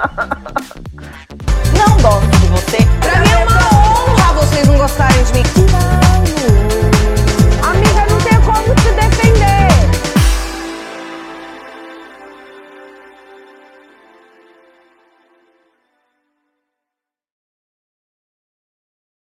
Não gosto de você. Pra mim é uma honra vocês não gostarem de mim.